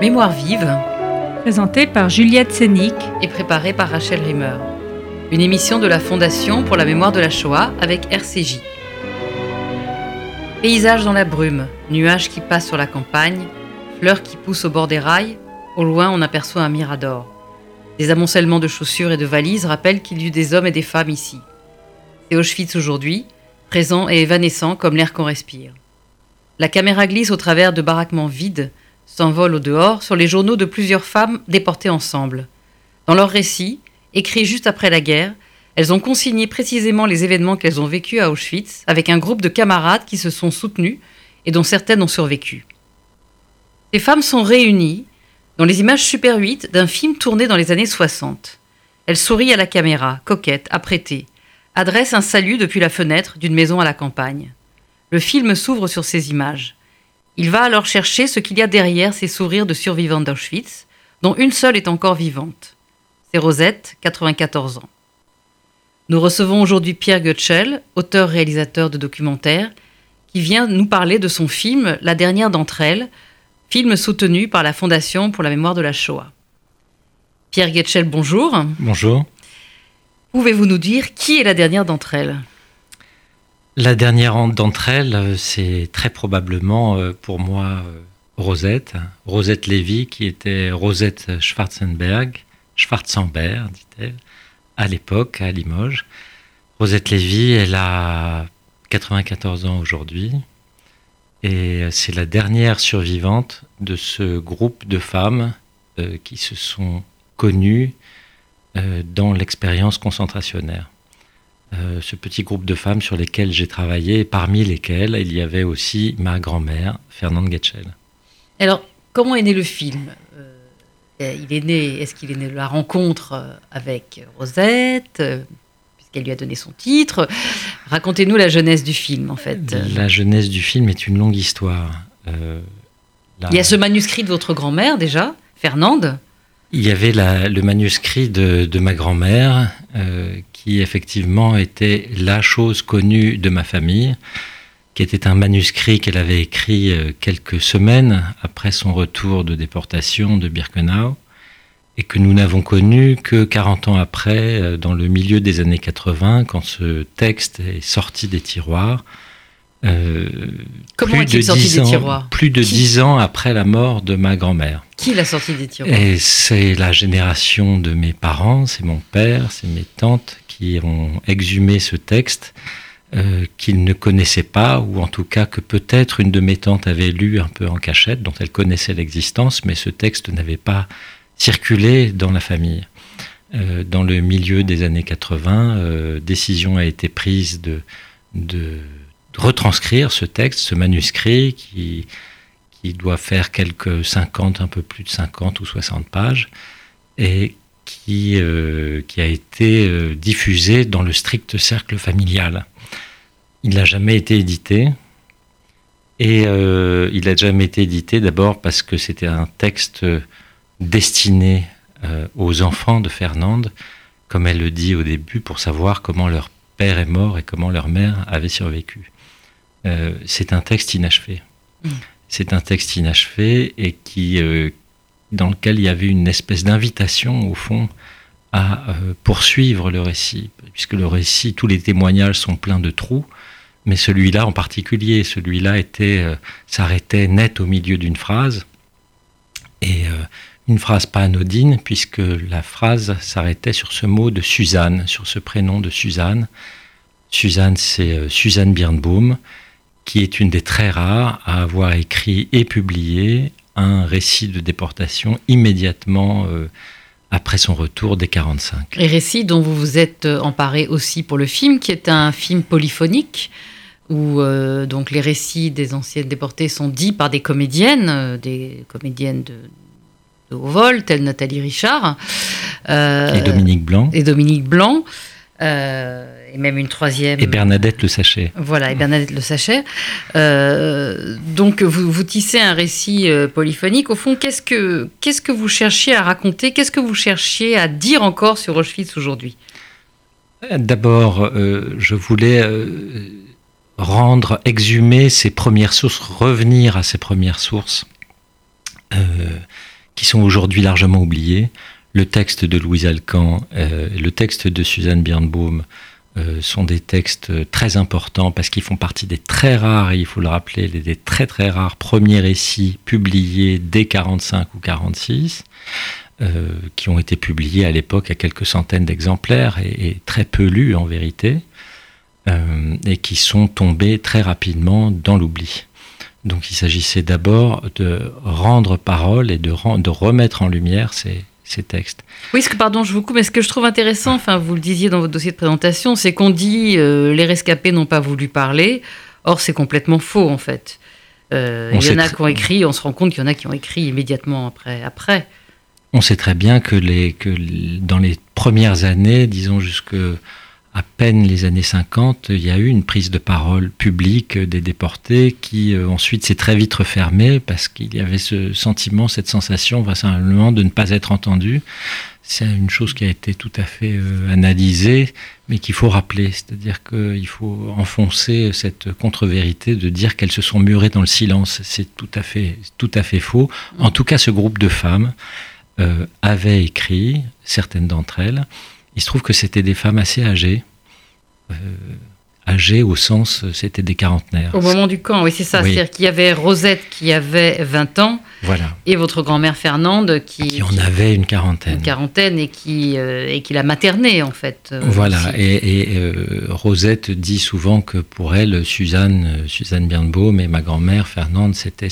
Mémoire vive, Présenté par Juliette Sénic. et préparée par Rachel Rimmer. Une émission de la Fondation pour la mémoire de la Shoah avec RCJ. Paysage dans la brume, nuages qui passent sur la campagne, fleurs qui poussent au bord des rails, au loin on aperçoit un mirador. Des amoncellements de chaussures et de valises rappellent qu'il y eut des hommes et des femmes ici. C'est Auschwitz aujourd'hui, présent et évanescent comme l'air qu'on respire. La caméra glisse au travers de baraquements vides, s'envole au dehors sur les journaux de plusieurs femmes déportées ensemble. Dans leurs récits, écrits juste après la guerre, elles ont consigné précisément les événements qu'elles ont vécus à Auschwitz avec un groupe de camarades qui se sont soutenus et dont certaines ont survécu. Ces femmes sont réunies dans les images Super 8 d'un film tourné dans les années 60. Elles sourient à la caméra, coquettes, apprêtées, adressent un salut depuis la fenêtre d'une maison à la campagne. Le film s'ouvre sur ces images. Il va alors chercher ce qu'il y a derrière ces sourires de survivantes d'Auschwitz, dont une seule est encore vivante. C'est Rosette, 94 ans. Nous recevons aujourd'hui Pierre Goetschel, auteur-réalisateur de documentaires, qui vient nous parler de son film La dernière d'entre elles, film soutenu par la Fondation pour la mémoire de la Shoah. Pierre Goetschel, bonjour. Bonjour. Pouvez-vous nous dire qui est la dernière d'entre elles? La dernière d'entre elles, euh, c'est très probablement euh, pour moi euh, Rosette, Rosette Lévy, qui était Rosette Schwarzenberg, Schwarzenberg, dit-elle, à l'époque, à Limoges. Rosette Lévy, elle a 94 ans aujourd'hui, et c'est la dernière survivante de ce groupe de femmes qui se sont connues dans l'expérience concentrationnaire. Euh, ce petit groupe de femmes sur lesquelles j'ai travaillé, parmi lesquelles il y avait aussi ma grand-mère, Fernande Getschel. Alors, comment est né le film? Euh, Il est né, est-ce qu'il est né de la rencontre euh, avec Rosette, puisqu'elle lui a donné son titre? Racontez-nous la jeunesse du film, en fait. La jeunesse du film est une longue histoire. Euh, la- Il y a ce manuscrit de votre grand-mère déjà, Fernande? Il y avait le manuscrit de, de ma grand-mère, euh, qui effectivement était la chose connue de ma famille, qui était un manuscrit qu'elle avait écrit euh, quelques semaines après son retour de déportation de Birkenau, et que nous n'avons connu que 40 ans après, euh, dans le milieu des années 80, quand ce texte est sorti des tiroirs. Euh, Comment plus est-il de sorti 10 des ans- tiroirs Plus de dix ans après la mort de ma grand-mère. Qui l'a sorti des tiroirs Et c'est la génération de mes parents, c'est mon père, c'est mes tantes qui ont exhumé ce texte euh, qu'ils ne connaissaient pas, ou en tout cas que peut-être une de mes tantes avait lu un peu en cachette, dont elle connaissait l'existence, mais ce texte n'avait pas circulé dans la famille. Euh, dans le milieu des années 80, euh, décision a été prise de, de retranscrire ce texte, ce manuscrit qui, qui doit faire quelques 50, un peu plus de 50 ou 60 pages, et qui, euh, qui a été euh, diffusé dans le strict cercle familial. Il n'a jamais été édité, et euh, il n'a jamais été édité d'abord parce que c'était un texte destiné aux enfants de Fernande, comme elle le dit au début, pour savoir comment leur père est mort et comment leur mère avait survécu. Euh, c'est un texte inachevé. Mm. C'est un texte inachevé et qui, euh, dans lequel il y avait une espèce d'invitation, au fond, à euh, poursuivre le récit, puisque le récit, tous les témoignages sont pleins de trous, mais celui-là en particulier, celui-là était s'arrêtait net au milieu d'une phrase, et une phrase pas anodine, puisque la phrase s'arrêtait sur ce mot de Suzanne, sur ce prénom de Suzanne. Suzanne, c'est Suzanne Birnbaum, qui est une des très rares à avoir écrit et publié un récit de déportation immédiatement euh, après son retour des 45. Et récit dont vous vous êtes euh, emparé aussi pour le film, qui est un film polyphonique, où euh, donc les récits des anciennes déportées sont dits par des comédiennes, euh, des comédiennes de, de haut vol, telles Nathalie Richard. Et Dominique Blanc et Dominique Blanc, euh, et même une troisième. et Bernadette Le Sachet. Voilà, et Bernadette Le Sachet. Euh, donc, vous, vous tissez un récit euh, polyphonique. Au fond, qu'est-ce que, qu'est-ce que vous cherchiez à raconter? Qu'est-ce que vous cherchiez à dire encore sur Auschwitz aujourd'hui? D'abord, euh, je voulais euh, rendre, exhumer ses premières sources, revenir à ses premières sources, qui sont aujourd'hui largement oubliés. Le texte de Louise Alcan, le texte de Suzanne Birnbaum sont des textes très importants parce qu'ils font partie des très rares, et il faut le rappeler, des très très rares premiers récits publiés dès 45 ou 46. Euh, qui ont été publiés à l'époque à quelques centaines d'exemplaires et, très peu lus en vérité, euh, et qui sont tombés très rapidement dans l'oubli. Donc il s'agissait d'abord de rendre parole et de, de remettre en lumière ces, ces textes. Oui, ce que, pardon, je vous coupe, mais ce que je trouve intéressant, enfin, vous le disiez dans votre dossier de présentation, c'est qu'on dit euh, les rescapés n'ont pas voulu parler. Or, c'est complètement faux, en fait. il y en a qui ont écrit, on se rend compte qu'il y en a qui ont écrit immédiatement après. après. On sait très bien que, les, que dans les premières années, disons jusque à peine les années 50, il y a eu une prise de parole publique des déportés qui euh, ensuite s'est très vite refermée parce qu'il y avait ce sentiment, cette sensation vraisemblablement de ne pas être entendu. C'est une chose qui a été tout à fait euh, analysée, mais qu'il faut rappeler. C'est-à-dire qu'il faut enfoncer cette contre-vérité de dire qu'elles se sont murées dans le silence. C'est tout à fait, tout à fait faux. En tout cas, ce groupe de femmes euh, avaient écrit, certaines d'entre elles. Il se trouve que c'était des femmes assez âgées. Euh, âgées au sens, c'était des quarantenaires. Au moment du camp, oui, c'est ça. C'est-à-dire qu'il y avait Rosette qui avait 20 ans. Voilà. Et votre grand-mère Fernande qui, qui en avait une quarantaine. Une quarantaine et qui, euh, et qui l'a maternée, en fait. voilà. Et, Rosette dit souvent que pour elle, Suzanne, Suzanne Birnbaum et ma grand-mère, Fernande, c'était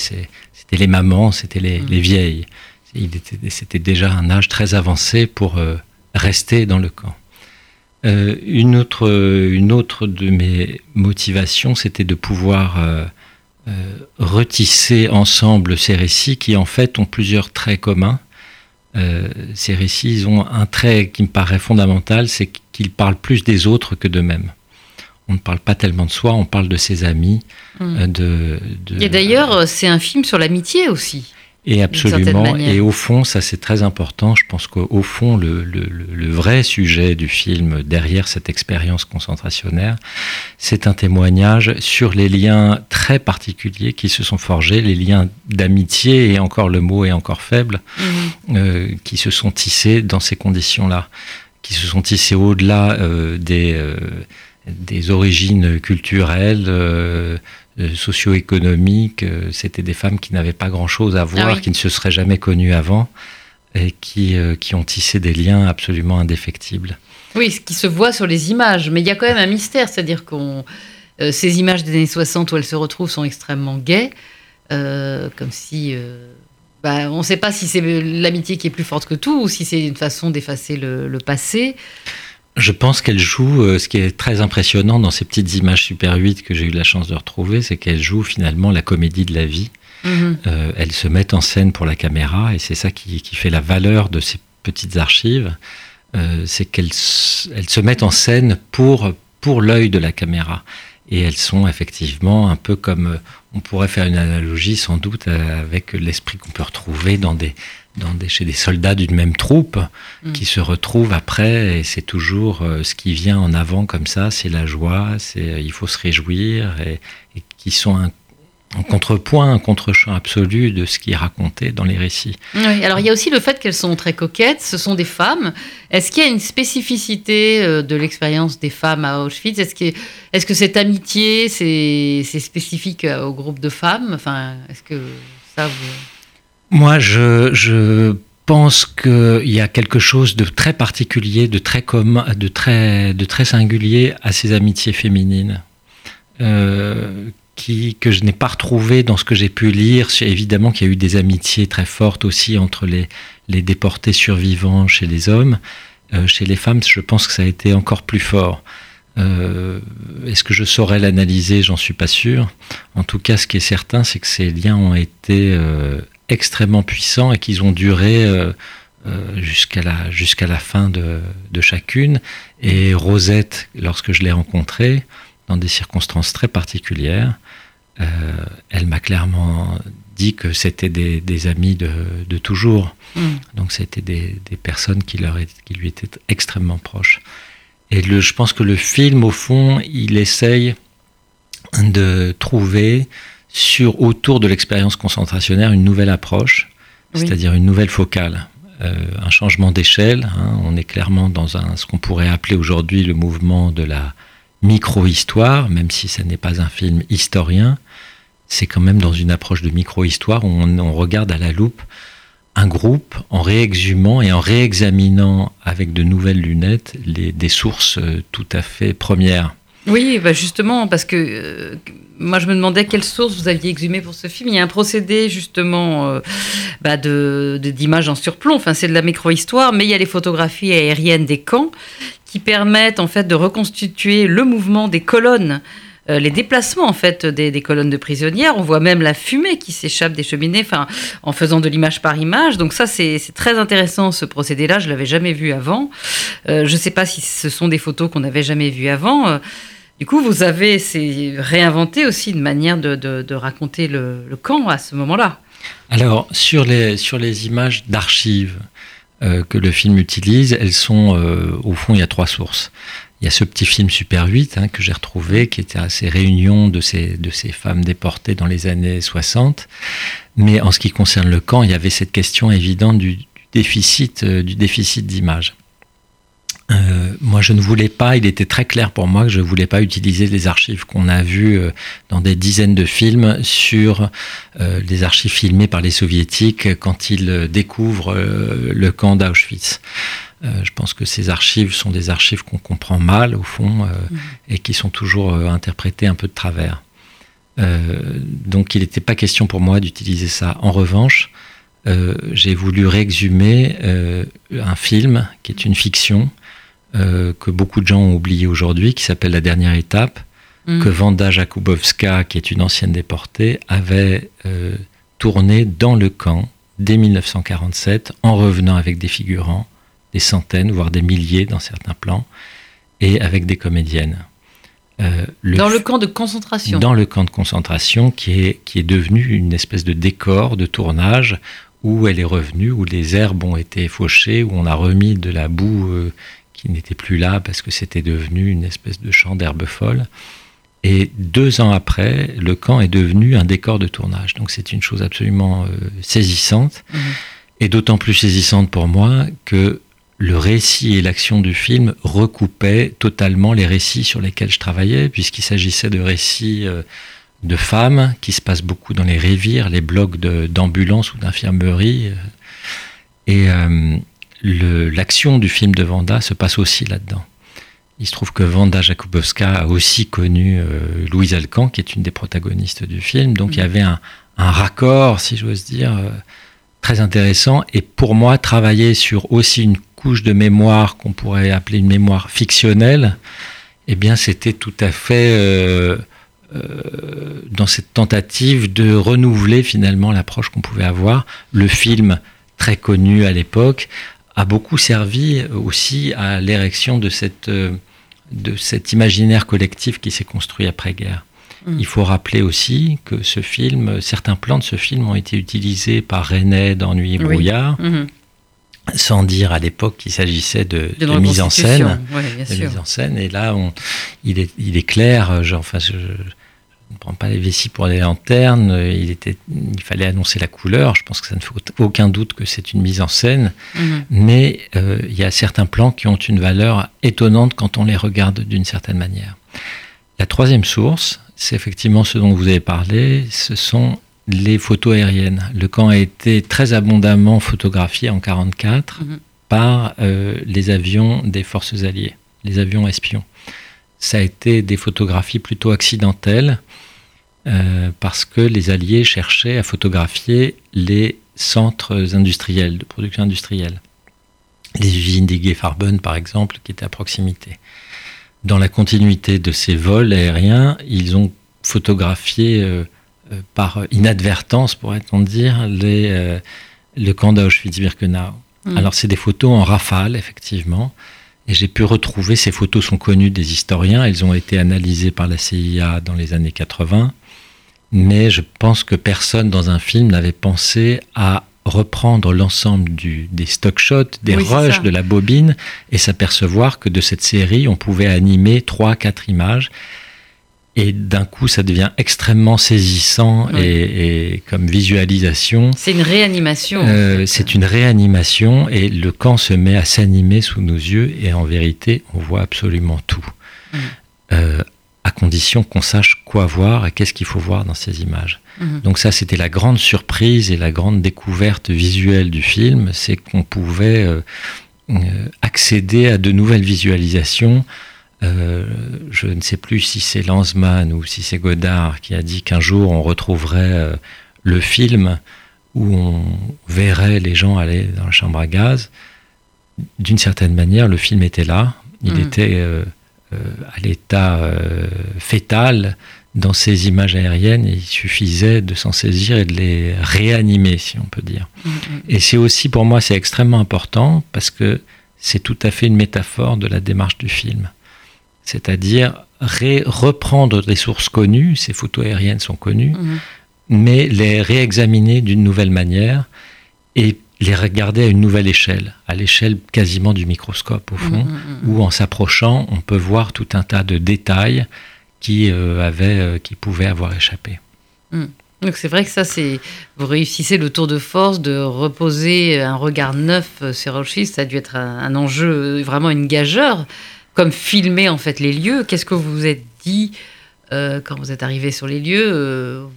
les mamans, c'était les, mm. les, vieilles c'était déjà un âge très avancé pour euh, rester dans le camp. Euh, une, autre, une autre de mes motivations, c'était de pouvoir euh, retisser ensemble ces récits qui en fait ont plusieurs traits communs. ces récits ils ont un trait qui me paraît fondamental, c'est qu'ils parlent plus des autres que d'eux-mêmes on ne parle pas tellement de soi, on parle de ses amis. Mmh. De, Et d'ailleurs, c'est un film sur l'amitié aussi. Et absolument. Et au fond, ça c'est très important. Je pense qu'au fond, le, le, le, vrai sujet du film derrière cette expérience concentrationnaire, c'est un témoignage sur les liens très particuliers qui se sont forgés, les liens d'amitié, et encore le mot est encore faible, mhm. euh, qui se sont tissés dans ces conditions-là, qui se sont tissés au-delà euh, des, euh, des origines culturelles euh, socio-économiques. Euh, c'était des femmes qui n'avaient pas grand-chose à ah voir, qui ne se seraient jamais connues avant et qui, euh, qui ont tissé des liens absolument indéfectibles. Oui, ce qui se voit sur les images, mais il y a quand même un mystère, c'est-à-dire que ces images des années 60 où elles se retrouvent sont extrêmement gaies, comme si... Bah, on ne sait pas si c'est l'amitié qui est plus forte que tout ou si c'est une façon d'effacer le, le passé. Je pense qu'elle joue, euh, ce qui est très impressionnant dans ces petites images Super 8 que j'ai eu la chance de retrouver, c'est qu'elle joue finalement la comédie de la vie. Mhm. Euh, elles se mettent en scène pour la caméra et c'est ça qui, fait la valeur de ces petites archives. Euh, c'est qu'elles elles se mettent en scène pour, pour l'œil de la caméra. Et elles sont effectivement un peu comme, on pourrait faire une analogie sans doute avec l'esprit qu'on peut retrouver dans des, dans des, chez des soldats d'une même troupe mm. qui se retrouvent après et c'est toujours euh, ce qui vient en avant comme ça, c'est la joie, c'est euh, il faut se réjouir et, qui sont un, contrepoint, un contre-champ absolu de ce qui est raconté dans les récits. Oui, alors il y a aussi le fait qu'elles sont très coquettes, ce sont des femmes. Est-ce qu'il y a une spécificité euh, de l'expérience des femmes à Auschwitz? Est-ce que, est que cette amitié, c'est spécifique au groupe de femmes? Enfin, est-ce que ça vous... Moi, je, pense qu'il y a quelque chose de très particulier, de très commun, de très, de très singulier à ces amitiés féminines. Euh, qui, que je n'ai pas retrouvé dans ce que j'ai pu lire. Évidemment qu'il y a eu des amitiés très fortes aussi entre les, les déportés survivants chez les hommes. Euh, chez les femmes, je pense que ça a été encore plus fort. Euh, est-ce que je saurais l'analyser? J'en suis pas sûr. En tout cas, ce qui est certain, c'est que ces liens ont été extrêmement puissants et qu'ils ont duré euh, euh, jusqu'à la, jusqu'à la fin de, de, chacune. Et Rosette, lorsque je l'ai rencontrée, dans des circonstances très particulières, euh, elle m'a clairement dit que c'était des, des, amis de, de toujours. Mm. Donc c'était des, des, personnes qui, leur qui lui étaient extrêmement proches. Et le, je pense que le film, au fond, il essaye de trouver sur autour de l'expérience concentrationnaire une nouvelle approche c'est-à-dire une nouvelle focale. un changement d'échelle. Hein. on est clairement dans un, ce qu'on pourrait appeler aujourd'hui le mouvement de la micro-histoire, même si ce n'est pas un film historien, c'est quand même dans une approche de micro-histoire où on, regarde à la loupe un groupe en réexhumant et en réexaminant avec de nouvelles lunettes les, des sources euh, tout à fait premières. Oui, bah justement, parce que euh, moi je me demandais quelles sources vous aviez exhumées pour ce film. Il y a un procédé justement euh, bah de, d'images en surplomb, enfin c'est de la micro-histoire, mais il y a les photographies aériennes des camps qui permettent en fait de reconstituer le mouvement des colonnes euh, les déplacements en fait des, colonnes de prisonnières. On voit même la fumée qui s'échappe des cheminées, enfin en faisant de l'image par image. Donc ça c'est très intéressant ce procédé-là. Je l'avais jamais vu avant. Euh, je ne sais pas si ce sont des photos qu'on n'avait jamais vues avant. Euh, du coup, vous avez réinventé aussi une manière de, raconter le, camp à ce moment-là. Alors, sur les, sur les images d'archives que le film utilise, elles sont, au fond, il y a trois sources. Il y a ce petit film Super 8 hein, que j'ai retrouvé, qui était à ces réunions de ces, de ces femmes déportées dans les années 60. Mais en ce qui concerne le camp, il y avait cette question évidente du, déficit, euh, du déficit d'image. Euh, moi, je ne voulais pas, il était très clair pour moi que je ne voulais pas utiliser les archives qu'on a vues euh, dans des dizaines de films sur les archives filmées par les soviétiques quand ils découvrent le camp d'Auschwitz. Euh, je pense que ces archives sont des archives qu'on comprend mal, au fond, euh, mhm. et qui sont toujours euh, interprétées un peu de travers. donc il n'était pas question pour moi d'utiliser ça. En revanche, j'ai voulu réexhumer un film qui est une fiction que beaucoup de gens ont oublié aujourd'hui, qui s'appelle La dernière étape, mhm. que Vanda Jakubowska, qui est une ancienne déportée, avait tourné dans le camp dès 1947 en revenant avec des figurants des centaines, voire des milliers dans certains plans, et avec des comédiennes. Euh, dans le camp de concentration Dans le camp de concentration qui est, qui est devenu une espèce de décor de tournage où elle est revenue, où les herbes ont été fauchées, où on a remis de la boue euh, qui n'était plus là parce que c'était devenu une espèce de champ d'herbes folles. Et deux ans après, le camp est devenu un décor de tournage. Donc c'est une chose absolument euh, saisissante. Mhm. Et d'autant plus saisissante pour moi que le récit et l'action du film recoupaient totalement les récits sur lesquels je travaillais, puisqu'il s'agissait de récits euh, de femmes qui se passent beaucoup dans les rivières, les blocs d'ambulance ou d'infirmerie. Euh, et euh, l'action du film de Vanda se passe aussi là-dedans. Il se trouve que Vanda Jakubowska a aussi connu Louise Alcan, qui est une des protagonistes du film. Donc il y avait un, un raccord, si j'ose dire, très intéressant. Et pour moi, travailler sur aussi une de mémoire qu'on pourrait appeler une mémoire fictionnelle, eh bien, c'était tout à fait euh, euh, dans cette tentative de renouveler finalement l'approche qu'on pouvait avoir. Le film, très connu à l'époque, a beaucoup servi aussi à l'érection de, cette, euh, de cet imaginaire collectif qui s'est construit après-guerre. Mmh. Il faut rappeler aussi que ce film, certains plans de ce film ont été utilisés par René dans Nuit et Brouillard. Mmh sans dire à l'époque qu'il s'agissait de, mise en scène, de mise en scène. Et là, on, il, est, il est clair. Genre, enfin, je, ne prends pas les vessies pour des lanternes. Il était, il fallait annoncer la couleur. Je pense que ça ne fait aucun doute que c'est une mise en scène. Mhm. Mais euh, il y a certains plans qui ont une valeur étonnante quand on les regarde d'une certaine manière. La troisième source, c'est effectivement ce dont vous avez parlé. Ce sont les photos aériennes. Le camp a été très abondamment photographié en 1944 mhm. par euh, les avions des forces alliées, les avions espions. Ça a été des photographies plutôt accidentelles euh, parce que les alliés cherchaient à photographier les centres industriels, de production industrielle. Les usines d'Ig Farben, par exemple, qui étaient à proximité. Dans la continuité de ces vols aériens, ils ont photographié euh, euh, par inadvertance, pourrait-on dire, les, le camp d'Auschwitz-Birkenau. Hmm. Alors, c'est des photos en rafale, effectivement. Et j'ai pu retrouver, ces photos sont connues des historiens, elles ont été analysées par la CIA dans les années 80, mais je pense que personne dans un film n'avait pensé à reprendre l'ensemble des stock shots, des rushs de la bobine, et s'apercevoir que de cette série, on pouvait animer trois, quatre images. et d'un coup, ça devient extrêmement saisissant et, comme visualisation. C'est une réanimation. Euh, c'est une réanimation et le camp se met à s'animer sous nos yeux et en vérité, on voit absolument tout. Mm. Euh, à condition qu'on sache quoi voir et qu'est-ce qu'il faut voir dans ces images. Mm. Donc ça, c'était la grande surprise et la grande découverte visuelle du film, c'est qu'on pouvait euh, accéder à de nouvelles visualisations euh, je ne sais plus si c'est Lanzmann ou si c'est Godard qui a dit qu'un jour on retrouverait euh, le film où on verrait les gens aller dans la chambre à gaz. D'une certaine manière, le film était là. Il mm. était euh, à l'état fétal dans ces images aériennes. il suffisait de s'en saisir et de les réanimer, si on peut dire. Et c'est aussi pour moi, c'est extrêmement important parce que c'est tout à fait une métaphore de la démarche du film c'est-à-dire reprendre des sources connues, ces photos aériennes sont connues, mhm. mais les réexaminer d'une nouvelle manière et les regarder à une nouvelle échelle, à l'échelle quasiment du microscope au fond, mhm, où en s'approchant, on peut voir tout un tas de détails qui, euh, avaient, euh, qui pouvaient avoir échappé. Donc c'est vrai que ça, c'est vous réussissez le tour de force de reposer un regard neuf euh, sur Auschwitz. Ça a dû être un, un enjeu, vraiment une gageure comme filmer en fait les lieux. Qu'est-ce que vous vous êtes dit euh, quand vous êtes arrivé sur les lieux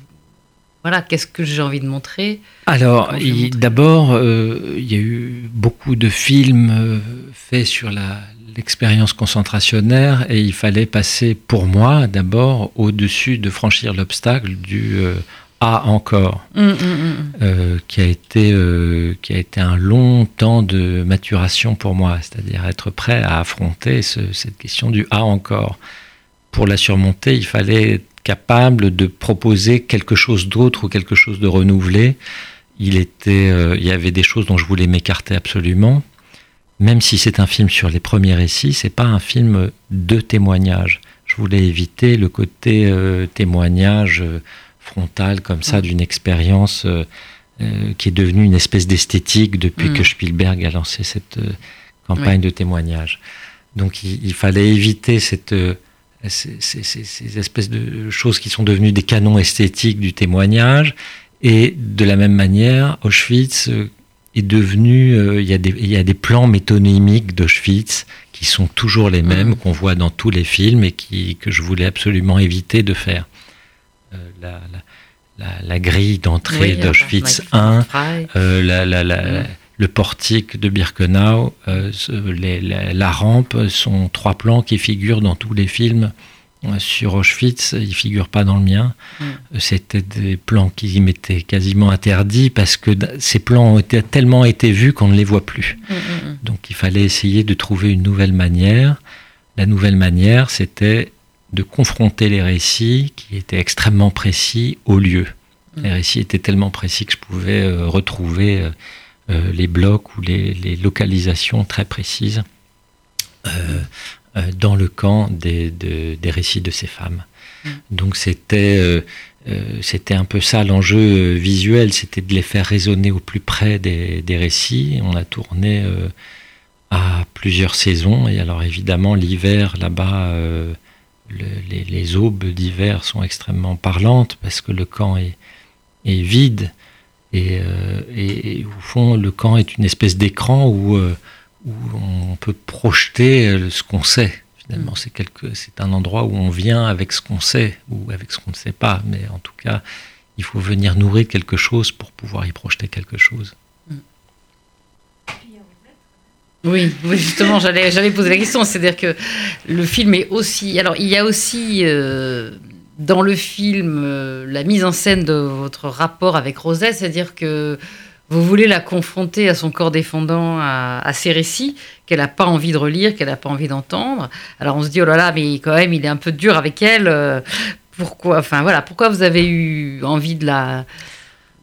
Voilà, qu'est-ce que j'ai envie de montrer Alors, d'abord, euh, il y a eu beaucoup de films faits sur l'expérience concentrationnaire et il fallait passer pour moi d'abord au-dessus de franchir l'obstacle du a encore, mm, mm. Euh, qui, a été, euh, qui a été un long temps de maturation pour moi, c'est-à-dire être prêt à affronter cette question du A encore. Pour la surmonter, il fallait capable de proposer quelque chose d'autre ou quelque chose de renouvelé. Il, était, euh, il y avait des choses dont je voulais m'écarter absolument. Même si c'est un film sur les premiers récits, c'est pas un film de témoignage. Je voulais éviter le côté témoignage frontale comme ça d'une expérience euh, euh, qui est devenue une espèce d'esthétique depuis que mm. Spielberg a lancé cette euh, campagne de témoignage. Donc il, fallait éviter cette, ces, espèces de choses qui sont devenues des canons esthétiques du témoignage. Et de la même manière, Auschwitz est devenu, il, y a des, il y a des plans métonymiques d'Auschwitz qui sont toujours les mêmes, mm. qu'on voit dans tous les films et qui, que je voulais absolument éviter de faire. la, la, grille d'entrée d'Auschwitz I, euh, le portique de Birkenau, euh, la, rampe sont trois plans qui figurent dans tous les films euh, sur Auschwitz, ils ne figurent pas dans le mien. Mm. C'était des plans qui m'étaient quasiment interdits parce que ces plans ont tellement été vus qu'on ne les voit plus. Mm, mm, Donc il fallait essayer de trouver une nouvelle manière. La nouvelle manière, c'était de confronter les récits qui étaient extrêmement précis au lieu. Mm. Les récits étaient tellement précis que je pouvais euh, retrouver euh, les blocs ou les, localisations très précises dans le camp des, récits de ces femmes. Mm. Donc c'était c'était un peu ça l'enjeu visuel, c'était de les faire résonner au plus près des, récits. On a tourné à plusieurs saisons et alors évidemment l'hiver là-bas les, aubes d'hiver sont extrêmement parlantes parce que le camp est, vide. Euh, et, au fond, le camp est une espèce d'écran où, euh, où, on peut projeter euh, ce qu'on sait. Finalement, mm. c'est un endroit où on vient avec ce qu'on sait ou avec ce qu'on ne sait pas. Mais en tout cas, il faut venir nourrir quelque chose pour pouvoir y projeter quelque chose. Oui, justement, j'allais, j'allais poser la question. C'est-à-dire que le film est aussi. Alors, il y a aussi euh, dans le film euh, la mise en scène de votre rapport avec Rosette, c'est-à-dire que vous voulez la confronter à son corps défendant, à, ses récits qu'elle n'a pas envie de relire, qu'elle n'a pas envie d'entendre. Alors, on se dit, oh là là, mais quand même, il est un peu dur avec elle. Euh, pourquoi Enfin, voilà, pourquoi vous avez eu envie de la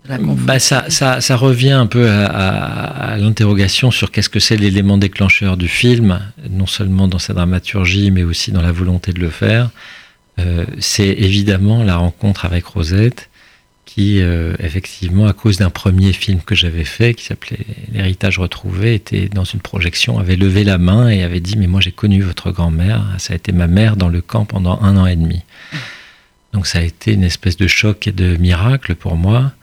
bah ça, ça, ça, revient un peu à, l'interrogation sur qu'est-ce que c'est l'élément déclencheur du film, non seulement dans sa dramaturgie, mais aussi dans la volonté de le faire. Euh, c'est évidemment la rencontre avec Rosette, qui, euh, effectivement, à cause d'un premier film que j'avais fait, qui s'appelait L'héritage retrouvé, était dans une projection, avait levé la main et avait dit Mais moi j'ai connu votre grand-mère, ça a été ma mère dans le camp pendant un an et demi. Donc ça a été une espèce de choc et de miracle pour moi.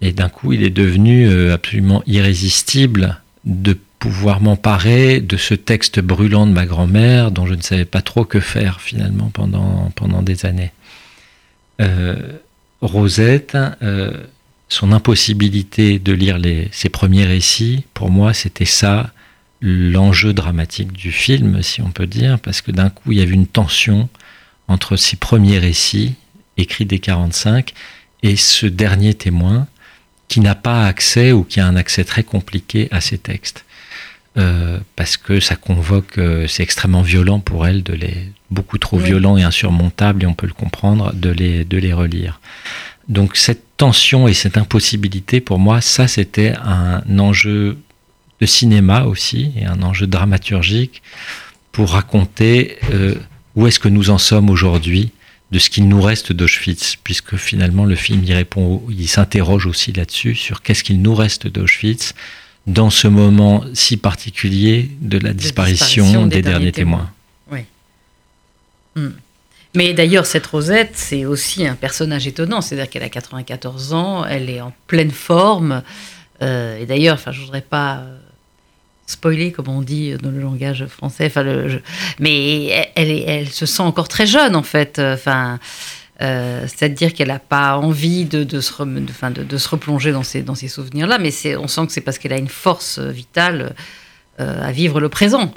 Et d'un coup, il est devenu euh, absolument irrésistible de pouvoir m'emparer de ce texte brûlant de ma grand-mère dont je ne savais pas trop que faire finalement pendant, pendant des années. Euh, Rosette, euh, son impossibilité de lire les, ses premiers récits, pour moi, c'était ça l'enjeu dramatique du film, si on peut dire, parce que d'un coup, il y avait une tension entre ses premiers récits, écrits dès 45, et ce dernier témoin, qui n'a pas accès ou qui a un accès très compliqué à ces textes. Euh, parce que ça convoque, euh, c'est extrêmement violent pour elle, de les, beaucoup trop violent et insurmontable, et on peut le comprendre, de les, de les relire. Donc cette tension et cette impossibilité, pour moi, ça c'était un enjeu de cinéma aussi, et un enjeu dramaturgique pour raconter euh, où est-ce que nous en sommes aujourd'hui de ce qu'il nous reste d'Auschwitz, puisque finalement le film y répond, il s'interroge aussi là-dessus, sur qu'est-ce qu'il nous reste d'Auschwitz dans ce moment si particulier de la disparition, des, derniers, témoins. Oui. Hmm. Mais d'ailleurs, cette Rosette, c'est aussi un personnage étonnant, c'est-à-dire qu'elle a 94 ans, elle est en pleine forme, euh, et d'ailleurs, enfin, je voudrais pas spoiler, comme on dit dans le langage français. Enfin, le, mais elle, elle, se sent encore très jeune, en fait. Enfin, euh, c'est-à-dire qu'elle n'a pas envie de, de, se de, de, se replonger dans ces, dans ces souvenirs-là, mais on sent que c'est parce qu'elle a une force vitale euh, à vivre le présent.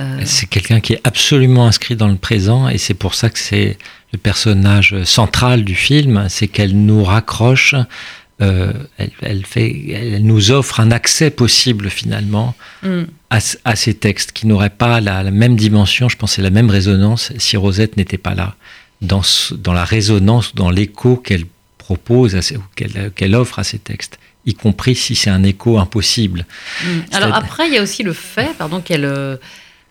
Euh, c'est quelqu'un qui est absolument inscrit dans le présent, et c'est pour ça que c'est le personnage central du film, c'est qu'elle nous raccroche euh, elle, fait, elle nous offre un accès possible finalement mm. à, ces textes qui n'auraient pas la, même dimension, je pense, la même résonance si Rosette n'était pas là, dans, dans la résonance, dans l'écho qu'elle propose, qu'elle offre à ces textes y compris si c'est un écho impossible. Mm. Alors après, il y a aussi le fait, pardon, qu'elle euh,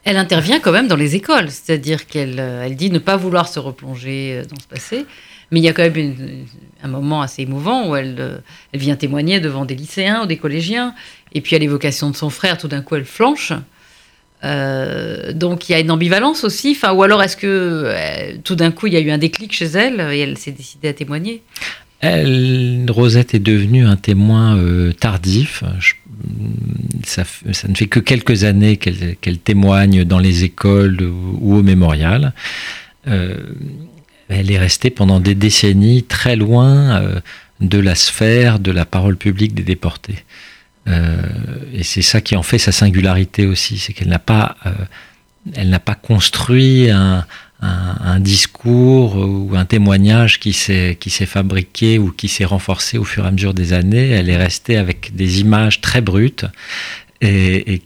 elle intervient quand même dans les écoles, c'est-à-dire qu'elle euh, elle dit ne pas vouloir se replonger dans ce passé, mais il y a quand même un moment assez émouvant où elle, euh, elle vient témoigner devant des lycéens ou des collégiens. Et puis à l'évocation de son frère, tout d'un coup, elle flanche. Euh, donc il y a une ambivalence aussi. Enfin, ou alors est-ce que euh, tout d'un coup, il y a eu un déclic chez elle et elle s'est décidée à témoigner? Elle, Rosette est devenue un témoin tardif. ça, ne fait que quelques années qu'elle témoigne dans les écoles ou, au mémorial elle est restée pendant des décennies très loin euh, de la sphère de la parole publique des déportés. Euh, et c'est ça qui en fait sa singularité aussi, c'est qu'elle n'a pas, euh, elle n'a pas construit un, discours ou un témoignage qui s'est qui s'est fabriqué ou qui s'est renforcé au fur et à mesure des années. Elle est restée avec des images très brutes et, et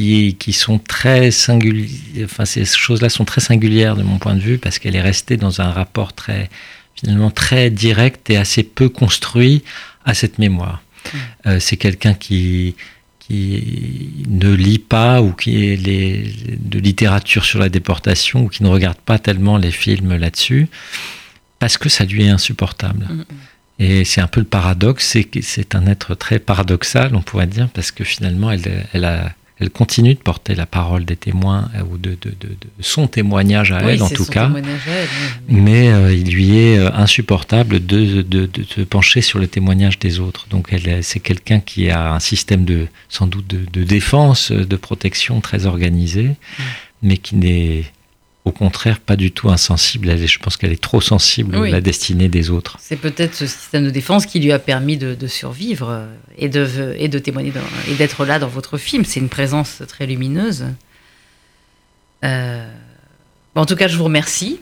qui, sont très singulières. Enfin, ces choses-là sont très singulières de mon point de vue parce qu'elle est restée dans un rapport très, finalement, très direct et assez peu construit à cette mémoire. Euh, c'est quelqu'un qui, qui ne lit pas ou qui est les, de littérature sur la déportation ou qui ne regarde pas tellement les films là-dessus parce que ça lui est insupportable. Mmh. Et c'est un peu le paradoxe, c'est c'est un être très paradoxal, on pourrait dire, parce que finalement, elle, elle a elle continue de porter la parole des témoins euh, ou de, son témoignage à elle en tout cas. mais, euh, il lui est euh, insupportable de, se pencher sur le témoignage des autres. Donc c'est quelqu'un qui a un système de sans doute de, défense, de protection très organisé, mm. mais qui n'est au contraire pas du tout insensible. je pense qu'elle est trop sensible à la destinée des autres. C'est peut-être ce système de défense qui lui a permis de, survivre et de, et de témoigner et d'être là dans votre film. C'est une présence très lumineuse. Euh, en tout cas, je vous remercie.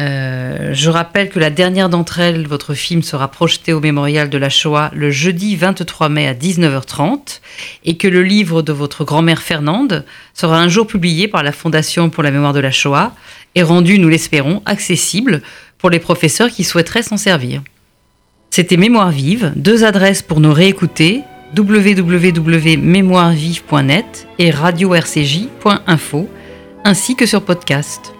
Euh, je rappelle que la dernière d'entre elles, votre film, sera projeté au mémorial de la Shoah le jeudi 23 mai à 19h30 et que le livre de votre grand-mère Fernande sera un jour publié par la Fondation pour la mémoire de la Shoah et rendu, nous l'espérons, accessible pour les professeurs qui souhaiteraient s'en servir. C'était Mémoire vive, deux adresses pour nous réécouter www.mémoirevive.net et radio-rcj.info ainsi que sur podcast.